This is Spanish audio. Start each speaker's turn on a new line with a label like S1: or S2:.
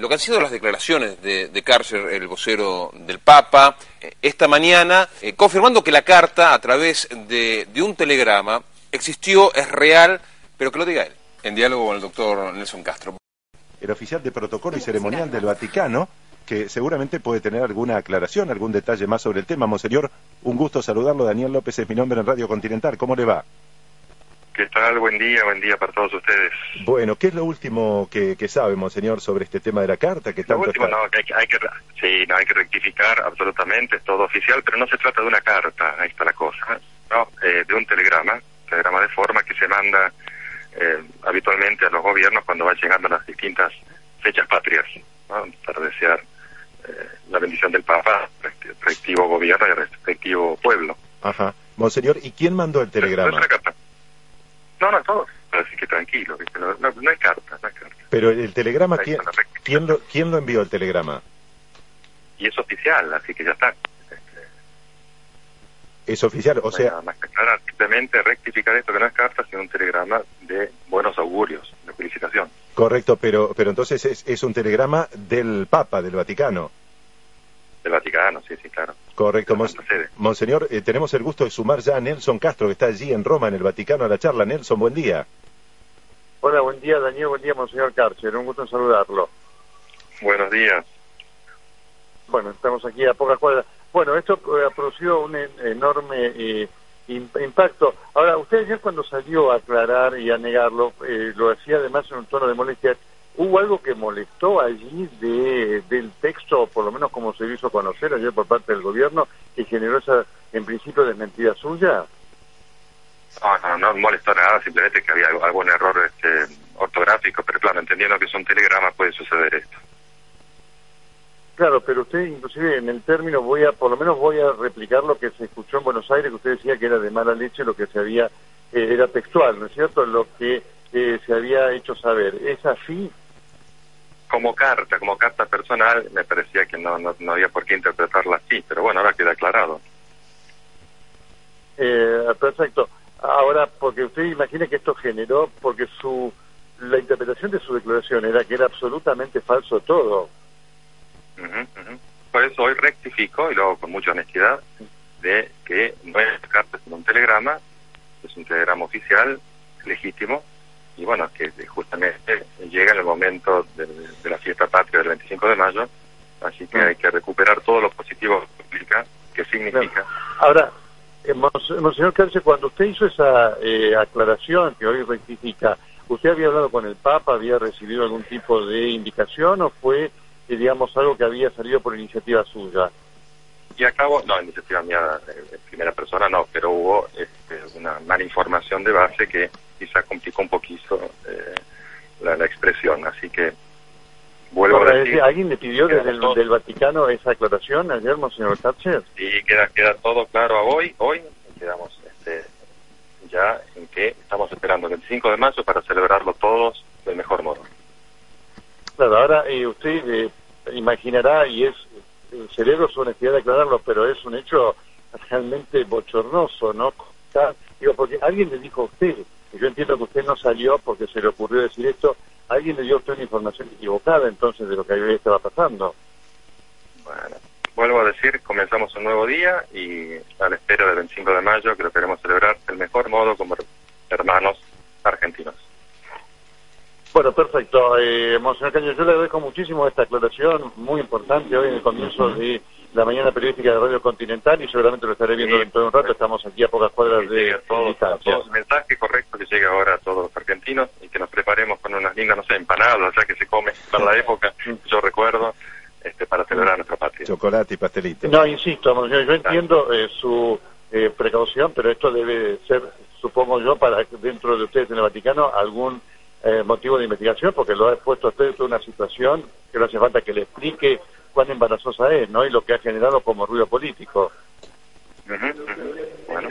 S1: Lo que han sido las declaraciones de, de el vocero del Papa, eh, esta mañana, eh, confirmando que la carta, a través de, de un telegrama, existió, es real, pero que lo diga él, en diálogo con el doctor Nelson Castro.
S2: el oficial de protocolo y ceremonial del Vaticano, que seguramente puede tener alguna aclaración, algún detalle más sobre el tema. Monseñor, un gusto saludarlo. Daniel López es mi nombre en Radio Continental. ¿Cómo le va?
S3: ¿Qué tal? Buen día, buen día para todos ustedes.
S2: Bueno, ¿qué es lo último que, que sabe, Monseñor, sobre este tema de la carta? Que
S3: Lo
S2: tanto
S3: último,
S2: está-
S3: no, hay, que- hay que, sí, no, hay que rectificar absolutamente, es todo oficial, pero no se trata de una carta, ahí está la cosa, no, eh, de un telegrama, telegrama de forma que se manda eh, habitualmente a los gobiernos cuando van llegando las distintas fechas patrias, ¿no? para desear eh, la bendición del Papa, respectivo gobierno y respectivo pueblo.
S2: Ajá. Monseñor, ¿y quién mandó el
S3: No
S2: telegrama?
S3: una carta. No, no, todo. Así que tranquilo, ¿viste? No, no, no es carta, no es carta.
S2: Pero el telegrama, ¿quién, quién lo, ¿quién lo envió el telegrama?
S3: Y es oficial, así que ya está.
S2: Es oficial, o
S3: No hay
S2: sea,
S3: nada más que aclarar, simplemente rectificar esto que no es carta, sino un telegrama de buenos augurios, de felicitación.
S2: correcto, pero, pero entonces es, es un telegrama del Papa, del Vaticano.
S3: Del Vaticano, sí, sí, claro.
S2: Correcto. Monseñor, eh, tenemos el gusto de sumar ya a Nelson Castro, que está allí en Roma, en el Vaticano, a la charla. Nelson, buen día.
S4: Hola, buen día Daniel, buen día Monseñor Karcher, un gusto en saludarlo.
S3: Buenos días.
S4: Bueno, estamos aquí a pocas cuadras. Bueno, esto eh, ha producido un en- enorme eh, im- impacto. Ahora, usted ayer cuando salió a aclarar y a negarlo, eh, lo hacía además en un tono de molestia. ¿Hubo algo que molestó allí de, del texto, por lo menos como se hizo conocer ayer por parte del gobierno, que generó esa, en principio, desmentida suya?
S3: No, no, no molestó nada, simplemente que había algún error este, ortográfico, pero claro, entendiendo que es un telegrama puede suceder esto.
S4: Claro, pero usted inclusive en el término voy a, por lo menos voy a replicar lo que se escuchó en Buenos Aires, que usted decía que era de mala leche lo que se había, eh, era textual, ¿no es cierto? Lo que eh, se había hecho saber. ¿Es así?
S3: Como carta, como carta personal, me parecía que no, no, no había por qué interpretarla así, pero bueno, ahora queda aclarado.
S4: Eh, perfecto. Ahora, porque usted imagina que esto generó, porque su, la interpretación de su declaración era que era absolutamente falso todo.
S3: Ujú, ujú. Por eso hoy rectifico, y lo hago con mucha honestidad, de que no es carta, sino un telegrama, es un telegrama oficial, legítimo, y bueno, que justamente en el momento de, de la fiesta patria del 25 de mayo, así que
S4: Mm.
S3: hay que recuperar todo lo positivo que implica, que significa.
S4: Ahora, eh, Mons- Monseñor Cárcel, cuando usted hizo esa eh, aclaración que hoy rectifica, ¿usted había hablado con el Papa, había recibido algún tipo de indicación o fue, eh, digamos, algo que había salido por iniciativa suya?
S3: Y acabo, no, iniciativa mía eh, en primera persona no, pero hubo este, una mala información de base que quizá complicó un poquito eh, la, la expresión, así que vuelvo
S4: Ahora,
S3: a
S4: es
S3: decir,
S4: decir, ¿Alguien le pidió desde el del Vaticano esa aclaración ayer, Monseñor Cárcel?
S3: y queda, queda todo claro a hoy, hoy quedamos este, ya en que estamos esperando el 25 de marzo para celebrarlo todos del mejor modo.
S4: Claro, ahora eh, usted eh, imaginará, y es, celebro su honestidad de aclararlo, pero es un hecho realmente bochornoso, ¿no? Está- digo, porque alguien le dijo a usted, y yo entiendo que usted no salió porque se le ocurrió decir esto, alguien le dio usted una información equivocada entonces de lo que ahí estaba pasando.
S3: Bueno, vuelvo a decir, comenzamos un nuevo día y a la espera del 25 de mayo que lo queremos celebrar del mejor modo como hermanos argentinos.
S4: Bueno, perfecto. Eh, Monseñor Caño, yo le agradezco muchísimo esta aclaración, muy importante hoy en el comienzo de la mañana periodística de Radio Continental y seguramente lo estaré viendo
S3: Sí,
S4: dentro de un rato. Estamos aquí a pocas cuadras de distancia.
S3: el mensaje correcto que llegue ahora a todos los argentinos y que nos preparemos con unas lindas, no sé, empanadas, ya que se come para la época, yo recuerdo, este, para celebrar nuestra patria.
S2: Chocolate y pastelito.
S4: No, insisto, Monseñor, yo entiendo eh, su eh, precaución, pero esto debe ser, supongo yo, para que dentro de ustedes en el Vaticano algún eh, motivo de investigación porque lo ha expuesto a usted toda una situación que no hace falta que le explique cuán embarazosa es, ¿no? Y lo que ha generado como ruido político.
S3: Uh -huh. Bueno,